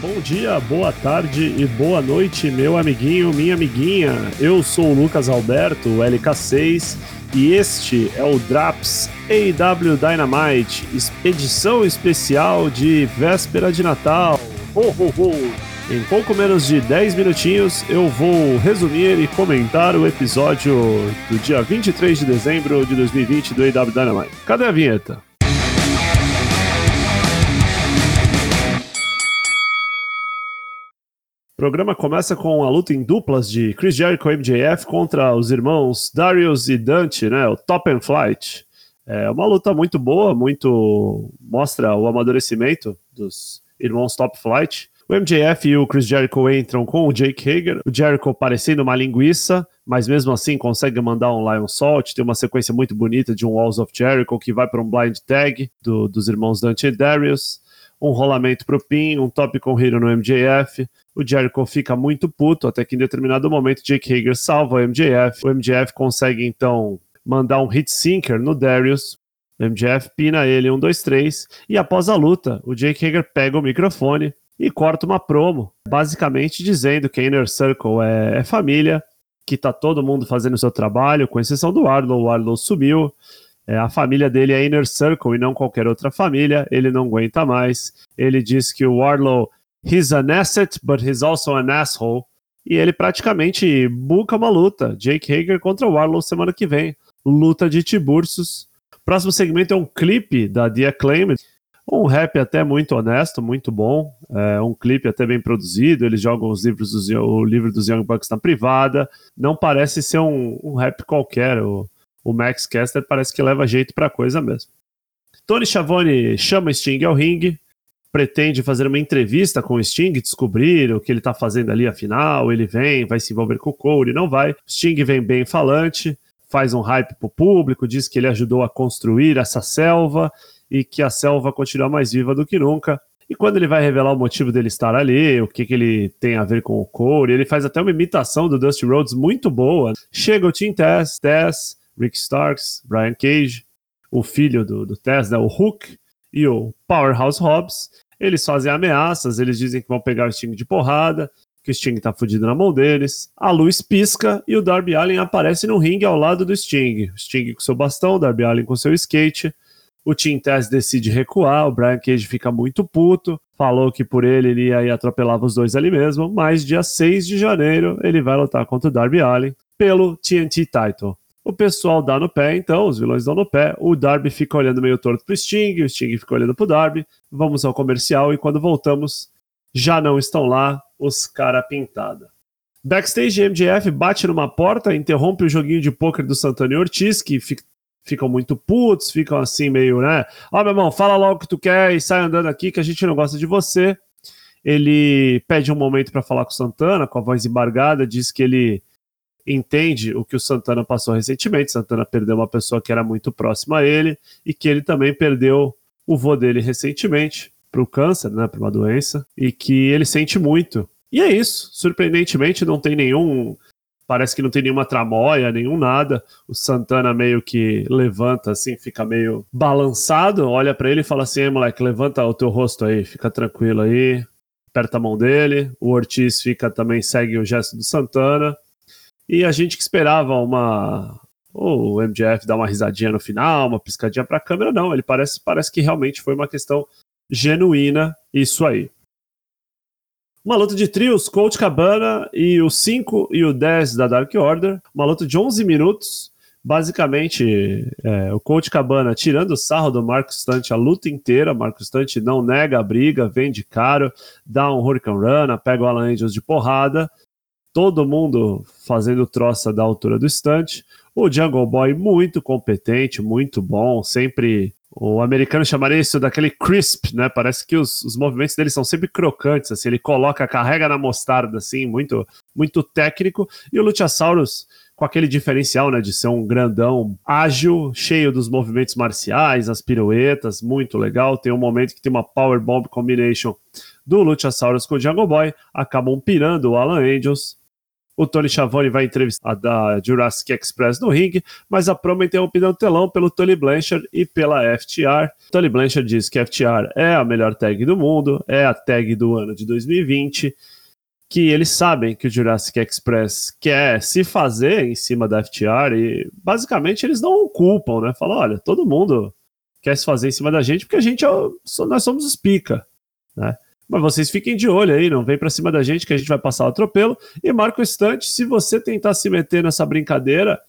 Bom dia, boa tarde e boa noite, meu amiguinho, minha amiguinha. Eu sou o Lucas Alberto, LK6, e este é o Draps AW Dynamite, edição especial de véspera de Natal. Ho, ho, ho. Em pouco menos de 10 minutinhos, eu vou resumir e comentar o episódio do dia 23 de dezembro de 2020 do AW Dynamite. Cadê a vinheta? O programa começa com a luta em duplas de Chris Jericho e MJF contra os irmãos Darius e Dante, né? O Top and Flight. É uma luta muito boa, muito mostra o amadurecimento dos irmãos Top Flight. O MJF e o Chris Jericho entram com o Jake Hager, o Jericho parecendo uma linguiça, mas mesmo assim consegue mandar um Lion Salt, tem uma sequência muito bonita de um Walls of Jericho que vai para um blind tag do, dos irmãos Dante e Darius um rolamento pro pin, um top com hero no MJF. O Jericho fica muito puto, até que em determinado momento Jake Hager salva o MJF. O MJF consegue então mandar um hit sinker no Darius. O MJF pina ele, um, dois, três. E após a luta, o Jake Hager pega o microfone e corta uma promo, basicamente dizendo que a Inner Circle é, é família, que tá todo mundo fazendo o seu trabalho, com exceção do Arlow. O Arlow sumiu. É, a família dele é Inner Circle e não qualquer outra família. Ele não aguenta mais. Ele diz que o Warlow, he's an asset, but he's also an asshole. E ele praticamente buca uma luta. Jake Hager contra o Warlow semana que vem. Luta de Tiburcios. Próximo segmento é um clipe da The Acclaimed. Um rap até muito honesto, muito bom. É um clipe até bem produzido. Eles jogam os livros dos, o livro dos Young Bucks na privada. Não parece ser um, um rap qualquer. O, o Max Caster parece que leva jeito pra coisa mesmo. Tony Schiavone chama Sting ao ringue, pretende fazer uma entrevista com o Sting, descobrir o que ele está fazendo ali afinal, ele vem, vai se envolver com o Cole, não vai. Sting vem bem falante, faz um hype pro público, diz que ele ajudou a construir essa selva e que a selva continua mais viva do que nunca. E quando ele vai revelar o motivo dele estar ali, o que, que ele tem a ver com o Cole, ele faz até uma imitação do Dusty Rhodes muito boa. Chega o Team Tess, Tess Rick Starks, Brian Cage, o filho do, do Tess, né, o Hook, e o Powerhouse Hobbs. Eles fazem ameaças, eles dizem que vão pegar o Sting de porrada, que o Sting tá fudido na mão deles. A luz pisca e o Darby Allin aparece no ringue ao lado do Sting. O Sting com seu bastão, o Darby Allin com seu skate. O Team Tess decide recuar, o Brian Cage fica muito puto, falou que por ele ele ia atropelava os dois ali mesmo, mas dia 6 de janeiro ele vai lutar contra o Darby Allin pelo TNT Title. O pessoal dá no pé, então, os vilões dão no pé. O Darby fica olhando meio torto pro Sting, o Sting fica olhando pro Darby. Vamos ao comercial e quando voltamos, já não estão lá os cara pintada. Backstage, MJF bate numa porta, interrompe o joguinho de pôquer do Santana e Ortiz, que fica, ficam muito putos, ficam assim meio, né? Ó, oh, meu irmão, fala logo o que tu quer e sai andando aqui que a gente não gosta de você. Ele pede um momento para falar com o Santana, com a voz embargada, diz que ele entende o que o Santana passou recentemente. Santana perdeu uma pessoa que era muito próxima a ele e que ele também perdeu o vô dele recentemente para o câncer, né, para uma doença, e que ele sente muito. E é isso. Surpreendentemente, não tem nenhum. Parece que não tem nenhuma tramóia, nenhum nada. O Santana meio que levanta assim, fica meio balançado, olha para ele e fala assim: moleque, levanta o teu rosto aí, fica tranquilo aí, aperta a mão dele. O Ortiz fica também, segue o gesto do Santana. E a gente que esperava uma. o MJF dar uma risadinha no final, uma piscadinha para a câmera, não. Ele parece, parece que realmente foi uma questão genuína, isso aí. Uma luta de trios, Colt Cabana e o 5 e o 10 da Dark Order. Uma luta de 11 minutos. Basicamente, é, o Colt Cabana tirando o sarro do Marcos Stunt a luta inteira. Marcos Stunt não nega a briga, vende caro, dá um Hurricane Run, pega o Alan Angels de porrada todo mundo fazendo troça da altura do estante. O Jungle Boy muito competente, muito bom, sempre o americano chamaria isso daquele crisp, né? Parece que os, os movimentos dele são sempre crocantes, assim, ele coloca, carrega na mostarda, assim, muito, muito técnico. E o Luchasaurus, com aquele diferencial, né, de ser um grandão ágil, cheio dos movimentos marciais, as piruetas, muito legal. Tem um momento que tem uma Power Bomb Combination do Luchasaurus com o Jungle Boy, acabam pirando o Alan Angels O Tony Schiavone vai entrevistar a da Jurassic Express no ringue, mas a promo interrompida no telão pelo Tony Blanchard e pela FTR. Tony Blanchard diz que a FTR é a melhor tag do mundo, é a tag do ano de 2020 que eles sabem que o Jurassic Express quer se fazer em cima da FTR e basicamente eles não culpam, né? Falam, olha, todo mundo quer se fazer em cima da gente porque a gente é o, nós somos os pica, né? Mas vocês fiquem de olho aí, não vem para cima da gente que a gente vai passar o atropelo. E marca o instante, se você tentar se meter nessa brincadeira,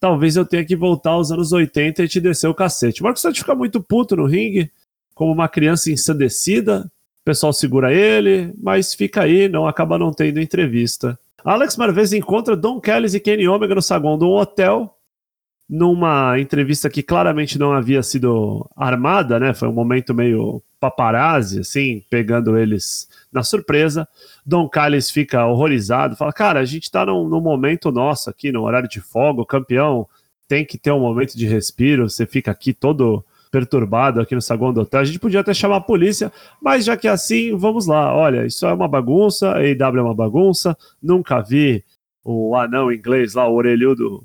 talvez eu tenha que voltar aos anos 80 e te descer o cacete. Marco Instante fica muito puto no ringue, como uma criança ensandecida, o pessoal segura ele, mas fica aí, não acaba não tendo entrevista. Alex Marvez encontra Don Kelly e Kenny Omega no saguão de um hotel, numa entrevista que claramente não havia sido armada, né? Foi um momento meio paparazzi, assim, pegando eles na surpresa. Don Callis fica horrorizado, fala: Cara, a gente tá num, num momento nosso aqui, no horário de folga, o campeão tem que ter um momento de respiro, você fica aqui todo perturbado aqui no saguão do hotel. A gente podia até chamar a polícia, mas já que é assim, vamos lá. Olha, isso é uma bagunça, a AEW é uma bagunça. Nunca vi o anão inglês lá, o orelhudo,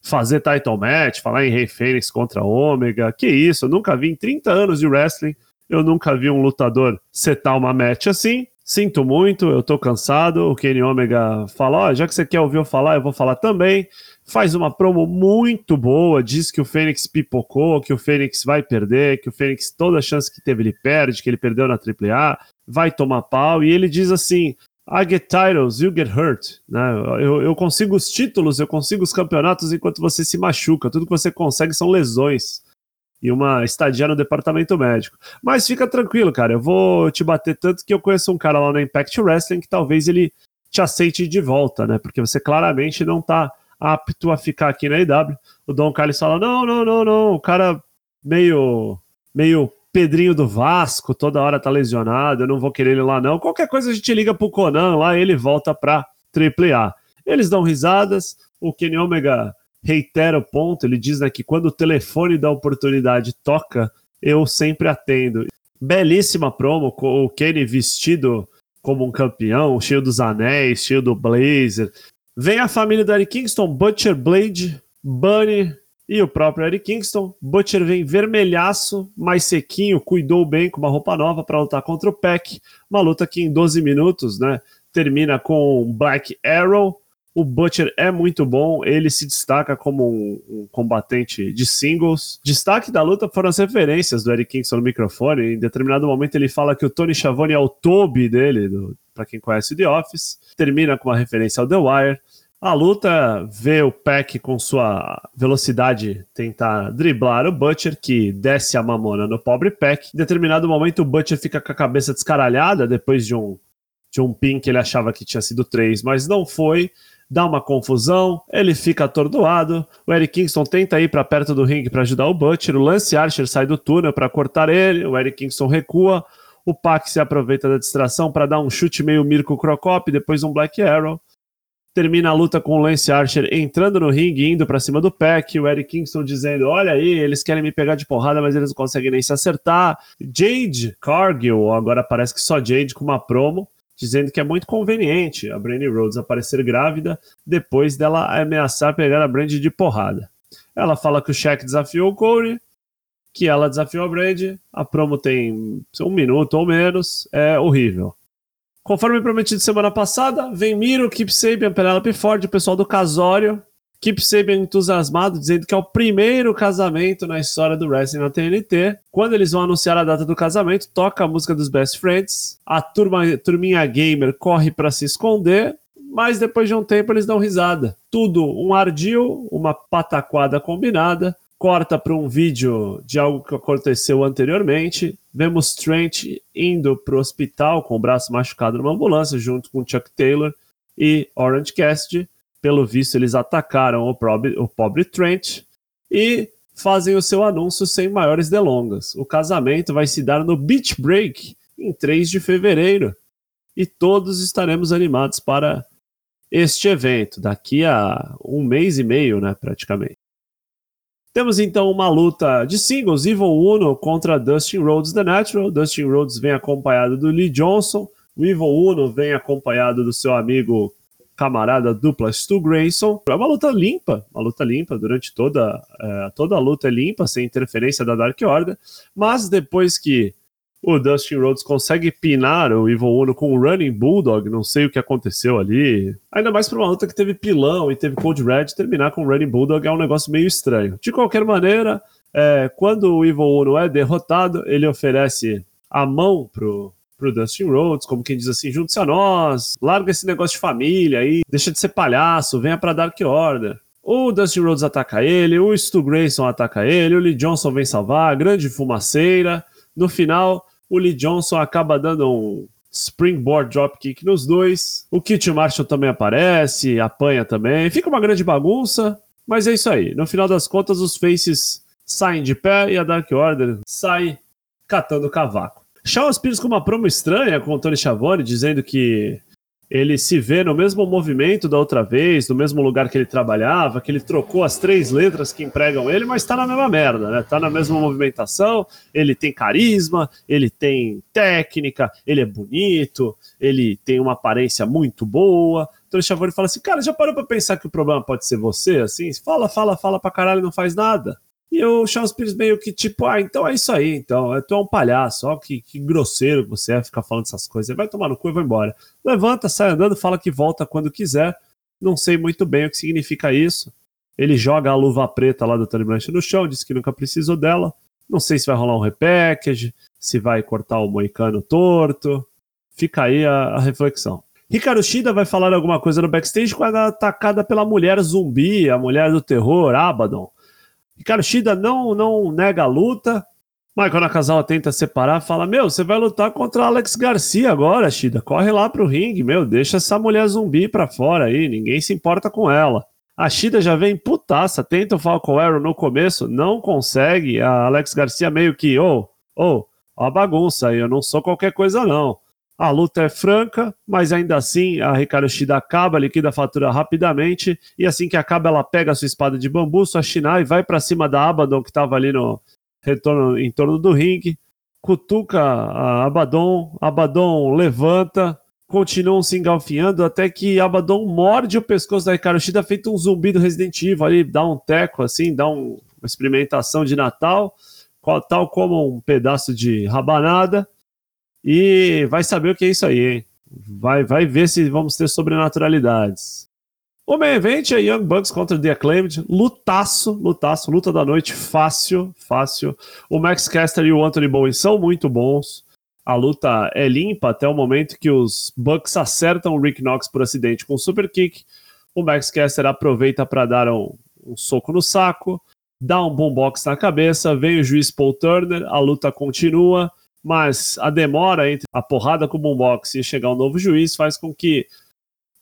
fazer title match, falar em Rei Fênix contra Ômega. Que isso, eu nunca vi em 30 anos de wrestling, eu nunca vi um lutador setar uma match assim. Sinto muito, eu tô cansado. O Kenny Omega fala: Ó, oh, já que você quer ouvir eu falar, eu vou falar também faz uma promo muito boa, diz que o Fênix pipocou, que o Fênix vai perder, que o Fênix, toda chance que teve, ele perde, que ele perdeu na AAA, vai tomar pau, e ele diz assim: I get titles, you get hurt. Né? Eu, eu consigo os títulos, eu consigo os campeonatos enquanto você se machuca. Tudo que você consegue são lesões e uma estadia no departamento médico. Mas fica tranquilo, cara. Eu vou te bater tanto que eu conheço um cara lá no Impact Wrestling que talvez ele te aceite de volta, né? Porque você claramente não tá apto a ficar aqui na IW. O Dom Carlos fala: não, não, não, não. O cara meio, meio Pedrinho do Vasco, toda hora tá lesionado, eu não vou querer ele lá, não. Qualquer coisa a gente liga pro Conan lá ele volta pra AAA. Eles dão risadas, o Kenny Omega reitera o ponto, ele diz né, que quando o telefone da oportunidade toca, eu sempre atendo. Belíssima promo, o Kenny vestido como um campeão, cheio dos anéis, cheio do blazer, Vem a família do Eric Kingston, Butcher, Blade, Bunny e o próprio Eric Kingston. Butcher vem vermelhaço, mais sequinho, cuidou bem com uma roupa nova para lutar contra o Peck. Uma luta que em 12 minutos, né, termina com Black Arrow. O Butcher é muito bom, ele se destaca como um, um, combatente de singles. Destaque da luta foram as referências do Eric Kingston no microfone. Em determinado momento ele fala que o Tony Schiavone é o Toby dele, para quem conhece The Office. Termina com uma referência ao The Wire. A luta vê o Peck com sua velocidade tentar driblar o Butcher, que desce a mamona no pobre Peck. Em determinado momento, o Butcher fica com a cabeça descaralhada depois de um, de um pin que ele achava que tinha sido três, mas não foi. Dá uma confusão, ele fica atordoado. O Eric Kingston tenta ir para perto do ringue para ajudar o Butcher. O Lance Archer sai do túnel para cortar ele. O Eric Kingston recua. O Pac se aproveita da distração para dar um chute meio Mirko Crocop, depois um Black Arrow termina a luta com o Lance Archer entrando no ringue, indo para cima do Peck, o Eric Kingston dizendo: Olha aí, eles querem me pegar de porrada, mas eles não conseguem nem se acertar. Jade Cargill, agora parece que só Jade com uma promo, dizendo que é muito conveniente a Brandy Rhodes aparecer grávida depois dela ameaçar pegar a Brandy de porrada. Ela fala que o Shaq desafiou o Corey, que ela desafiou a Brandy, a promo tem um minuto ou menos, é horrível. Conforme prometido semana passada, vem Miro, Keep Sabian, Penelope Ford, o pessoal do casório. Keep Sabian entusiasmado, dizendo que é o primeiro casamento na história do wrestling na TNT. Quando eles vão anunciar a data do casamento, toca a música dos Best Friends. A turma, turminha gamer corre para se esconder, mas depois de um tempo eles dão risada. Tudo um ardil, uma pataquada combinada corta para um vídeo de algo que aconteceu anteriormente. Vemos Trent indo para o hospital com o braço machucado numa ambulância, junto com Chuck Taylor e Orange Cassidy. Pelo visto, eles atacaram o pobre, o pobre Trent e fazem o seu anúncio sem maiores delongas. O casamento vai se dar no Beach Break em 3 de fevereiro e todos estaremos animados para este evento daqui a um mês e meio, né, praticamente. Temos então uma luta de singles, Evil Uno contra Dustin Rhodes The Natural. Dustin Rhodes vem acompanhado do Lee Johnson. O Evil Uno vem acompanhado do seu amigo camarada dupla Stu Grayson. É uma luta limpa, uma luta limpa durante toda, é, toda a luta é limpa, sem interferência da Dark Order. Mas depois que o Dustin Rhodes consegue pinar o Evil Uno com o Running Bulldog, não sei o que aconteceu ali. Ainda mais para uma luta que teve pilão e teve Cold Red, terminar com o Running Bulldog é um negócio meio estranho. De qualquer maneira, é, quando o Evil Uno é derrotado, ele oferece a mão pro, pro Dustin Rhodes, como quem diz assim, junte-se a nós, larga esse negócio de família aí, deixa de ser palhaço, venha pra Dark Order. O Dustin Rhodes ataca ele, o Stu Grayson ataca ele, o Lee Johnson vem salvar, grande fumaceira. No final, o Lee Johnson acaba dando um springboard dropkick nos dois. O Kit Marshall também aparece, apanha também. Fica uma grande bagunça, mas é isso aí. No final das contas, os faces saem de pé e a Dark Order sai catando cavaco. Shawn Spears com uma promo estranha com o Tony Schiavone, dizendo que ele se vê no mesmo movimento da outra vez, no mesmo lugar que ele trabalhava, que ele trocou as três letras que empregam ele, mas tá na mesma merda, né? Tá na mesma movimentação, ele tem carisma, ele tem técnica, ele é bonito, ele tem uma aparência muito boa. Então o Schiavone fala assim, cara, já parou pra pensar que o problema pode ser você, assim? Fala, fala, fala pra caralho não faz nada. E o Charles Pires meio que tipo, ah, então é isso aí, então, tu é um palhaço, ó, que, que grosseiro que você é ficar falando essas coisas, vai tomar no cu e vai embora. Levanta, sai andando, fala que volta quando quiser, não sei muito bem o que significa isso. Ele joga a luva preta lá do Tony Blanchard no chão, diz que nunca precisou dela, não sei se vai rolar um repackage, se vai cortar o moicano torto, fica aí a, a reflexão. Ricardo Shida vai falar alguma coisa no backstage quando é atacada pela mulher zumbi, a mulher do terror, Abaddon. Ricardo Shida não, não nega a luta. Michael Nakazawa tenta separar, fala: Meu, você vai lutar contra Alex Garcia agora, Shida. Corre lá pro ringue, meu. Deixa essa mulher zumbi pra fora aí. Ninguém se importa com ela. A Shida já vem putaça, tenta o Falcon Arrow no começo, não consegue. A Alex Garcia meio que, ô, oh, ô, oh, a bagunça aí, eu não sou qualquer coisa não. A luta é franca, mas ainda assim a Ricardo Shida acaba, liquida a fatura rapidamente, e assim que acaba ela pega a sua espada de bambu, sua Shinai, vai para cima da Abaddon que estava ali no retorno em torno do ringue, cutuca a Abaddon, Abaddon levanta, continuam se engalfinhando até que Abaddon morde o pescoço da Ricardo Shida, feito um zumbi do Resident Evil ali, dá um teco assim, dá um, uma experimentação de Natal, tal como um pedaço de rabanada e vai saber o que é isso aí, hein? Vai, vai ver se vamos ter sobrenaturalidades. O main event é Young Bucks contra The Acclaimed. Lutaço, lutaço, luta da noite, fácil, fácil. O Max Caster e o Anthony Bowen são muito bons. A luta é limpa até o momento que os Bucks acertam o Rick Knox por acidente com um super kick. O Max Caster aproveita para dar um, um, soco no saco, dá um boombox na cabeça, vem o juiz Paul Turner, a luta continua mas a demora entre a porrada com o boombox e chegar um novo juiz faz com que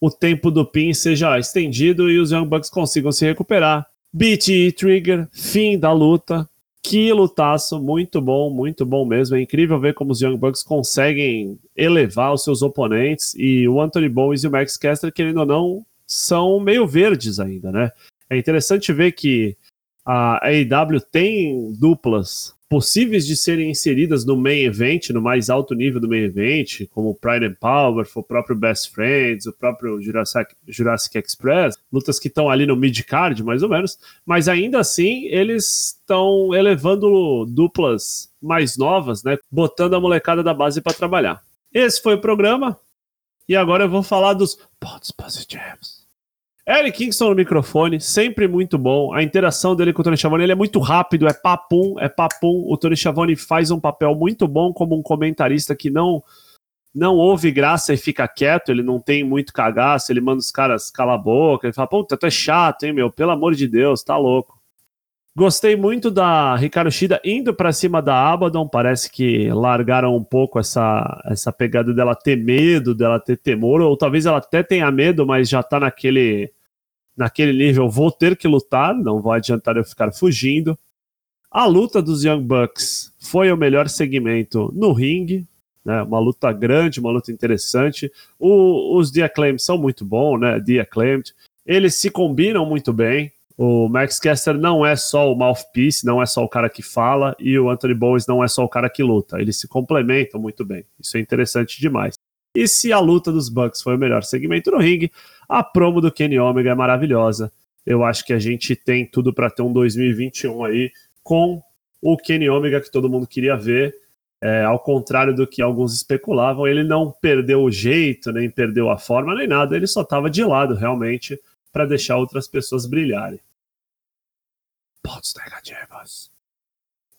o tempo do pin seja estendido e os Young Bucks consigam se recuperar. Beat e Trigger, fim da luta. Que lutaço, muito bom, muito bom mesmo. É incrível ver como os Young Bucks conseguem elevar os seus oponentes e o Anthony Bowens e o Max Caster, querendo ou não, são meio verdes ainda, né? É interessante ver que a AEW tem duplas possíveis de serem inseridas no main event, no mais alto nível do main event, como o Pride and Power, o próprio Best Friends, o próprio Jurassic, Jurassic Express, lutas que estão ali no mid-card, mais ou menos, mas ainda assim eles estão elevando duplas mais novas, né, botando a molecada da base para trabalhar. Esse foi o programa, e agora eu vou falar dos pontos positivos. Eric Kingston no microfone, sempre muito bom. A interação dele com o Tony Schiavone, ele é muito rápido, é papum, é papum. O Tony Schiavone faz um papel muito bom como um comentarista que não não ouve graça e fica quieto, ele não tem muito cagaço, ele manda os caras calar a boca, ele fala, puta, tu é chato, hein, meu, pelo amor de Deus, tá louco. Gostei muito da Ricardo Shida indo para cima da Abaddon, parece que largaram um pouco essa, essa pegada dela ter medo, dela ter temor, ou talvez ela até tenha medo, mas já tá naquele naquele nível, vou ter que lutar, não vai adiantar eu ficar fugindo. A luta dos Young Bucks foi o melhor segmento no ringue, né? Uma luta grande, uma luta interessante. O, os The Acclaimed são muito bons, né? The Acclaimed. Eles se combinam muito bem. O Max Caster não é só o mouthpiece, não é só o cara que fala, e o Anthony Bowens não é só o cara que luta. Eles se complementam muito bem. Isso é interessante demais. E se a luta dos Bucks foi o melhor segmento no ringue, a promo do Kenny Omega é maravilhosa. Eu acho que a gente tem tudo para ter um 2021 aí com o Kenny Omega que todo mundo queria ver. É, ao contrário do que alguns especulavam, ele não perdeu o jeito, nem perdeu a forma, nem nada, ele só estava de lado realmente para deixar outras pessoas brilharem. Pontos negativos.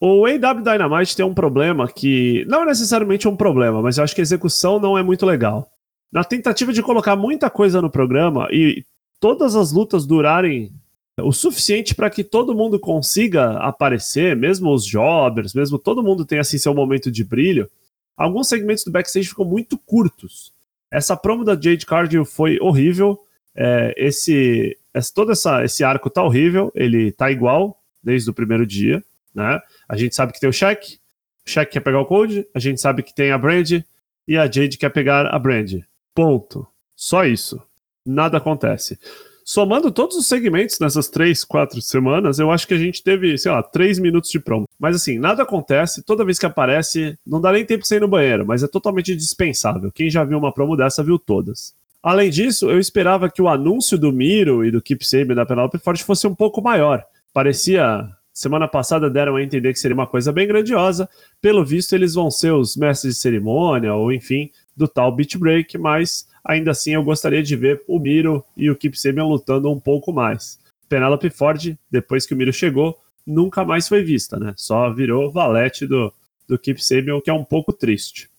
O AW Dynamite tem um problema que não é necessariamente um problema, mas eu acho que a execução não é muito legal. Na tentativa de colocar muita coisa no programa e todas as lutas durarem o suficiente para que todo mundo consiga aparecer, mesmo os jobbers, mesmo todo mundo tenha assim seu momento de brilho, alguns segmentos do backstage ficam muito curtos. Essa promo da Jade Cargill foi horrível. É, esse, esse, todo essa, esse arco tá horrível, ele tá igual desde o primeiro dia, né? A gente sabe que tem o Shaq, o Shaq quer pegar o Code, a gente sabe que tem a Brand e a Jade quer pegar a Brand. Ponto. Só isso. Nada acontece. Somando todos os segmentos nessas três, quatro semanas, eu acho que a gente teve, sei lá, três minutos de promo. Mas assim, nada acontece, toda vez que aparece, não dá nem tempo de sair no banheiro, mas é totalmente dispensável. Quem já viu uma promo dessa viu todas. Além disso, eu esperava que o anúncio do Miro e do Keep Sabe da Penelope Forte fosse um pouco maior. Parecia. Semana passada deram a entender que seria uma coisa bem grandiosa. Pelo visto, eles vão ser os mestres de cerimônia, ou enfim, do tal Beat Break, mas Ainda assim, eu gostaria de ver o Miro e o Kip Sabian lutando um pouco mais. Penelope Ford, depois que o Miro chegou, nunca mais foi vista, né? Só virou valete do, do Kip Sabian, o que é um pouco triste.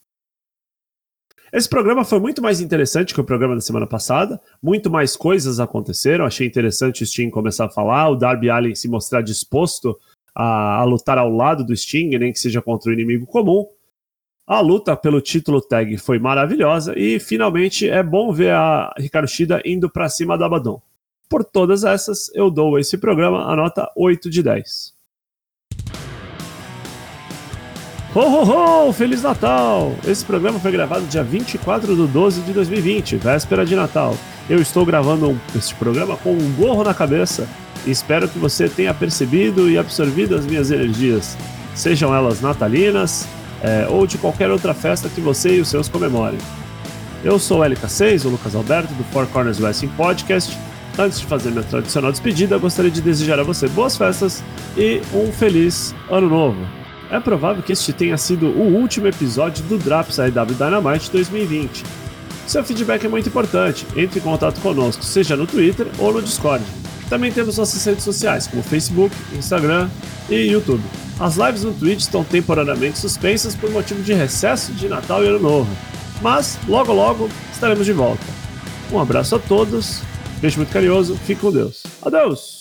Esse programa foi muito mais interessante que o programa da semana passada. Muito mais coisas aconteceram. Achei interessante o Sting começar a falar, o Darby Allen se mostrar disposto a, a lutar ao lado do Sting, nem que seja contra o inimigo comum. A luta pelo título tag foi maravilhosa e finalmente é bom ver a Ricardo Shida indo para cima da Abaddon. Por todas essas, eu dou esse programa a nota 8 de 10. Ho, ho, ho! Feliz Natal! Esse programa foi gravado dia 24 de 12 de 2020, véspera de Natal. Eu estou gravando este programa com um gorro na cabeça e espero que você tenha percebido e absorvido as minhas energias, sejam elas natalinas, é, ou de qualquer outra festa que você e os seus comemorem. Eu sou o LK6, o Lucas Alberto, do Four Corners Wrestling Podcast. Antes de fazer minha tradicional despedida, gostaria de desejar a você boas festas e um feliz ano novo. É provável que este tenha sido o último episódio do Drops AEW Dynamite 2020. Seu feedback é muito importante, entre em contato conosco, seja no Twitter ou no Discord. Também temos nossas redes sociais, como Facebook, Instagram e YouTube. As lives no Twitch estão temporariamente suspensas por motivo de recesso de Natal e Ano Novo, mas logo logo estaremos de volta. Um abraço a todos, beijo muito carinhoso, fique com Deus. Adeus!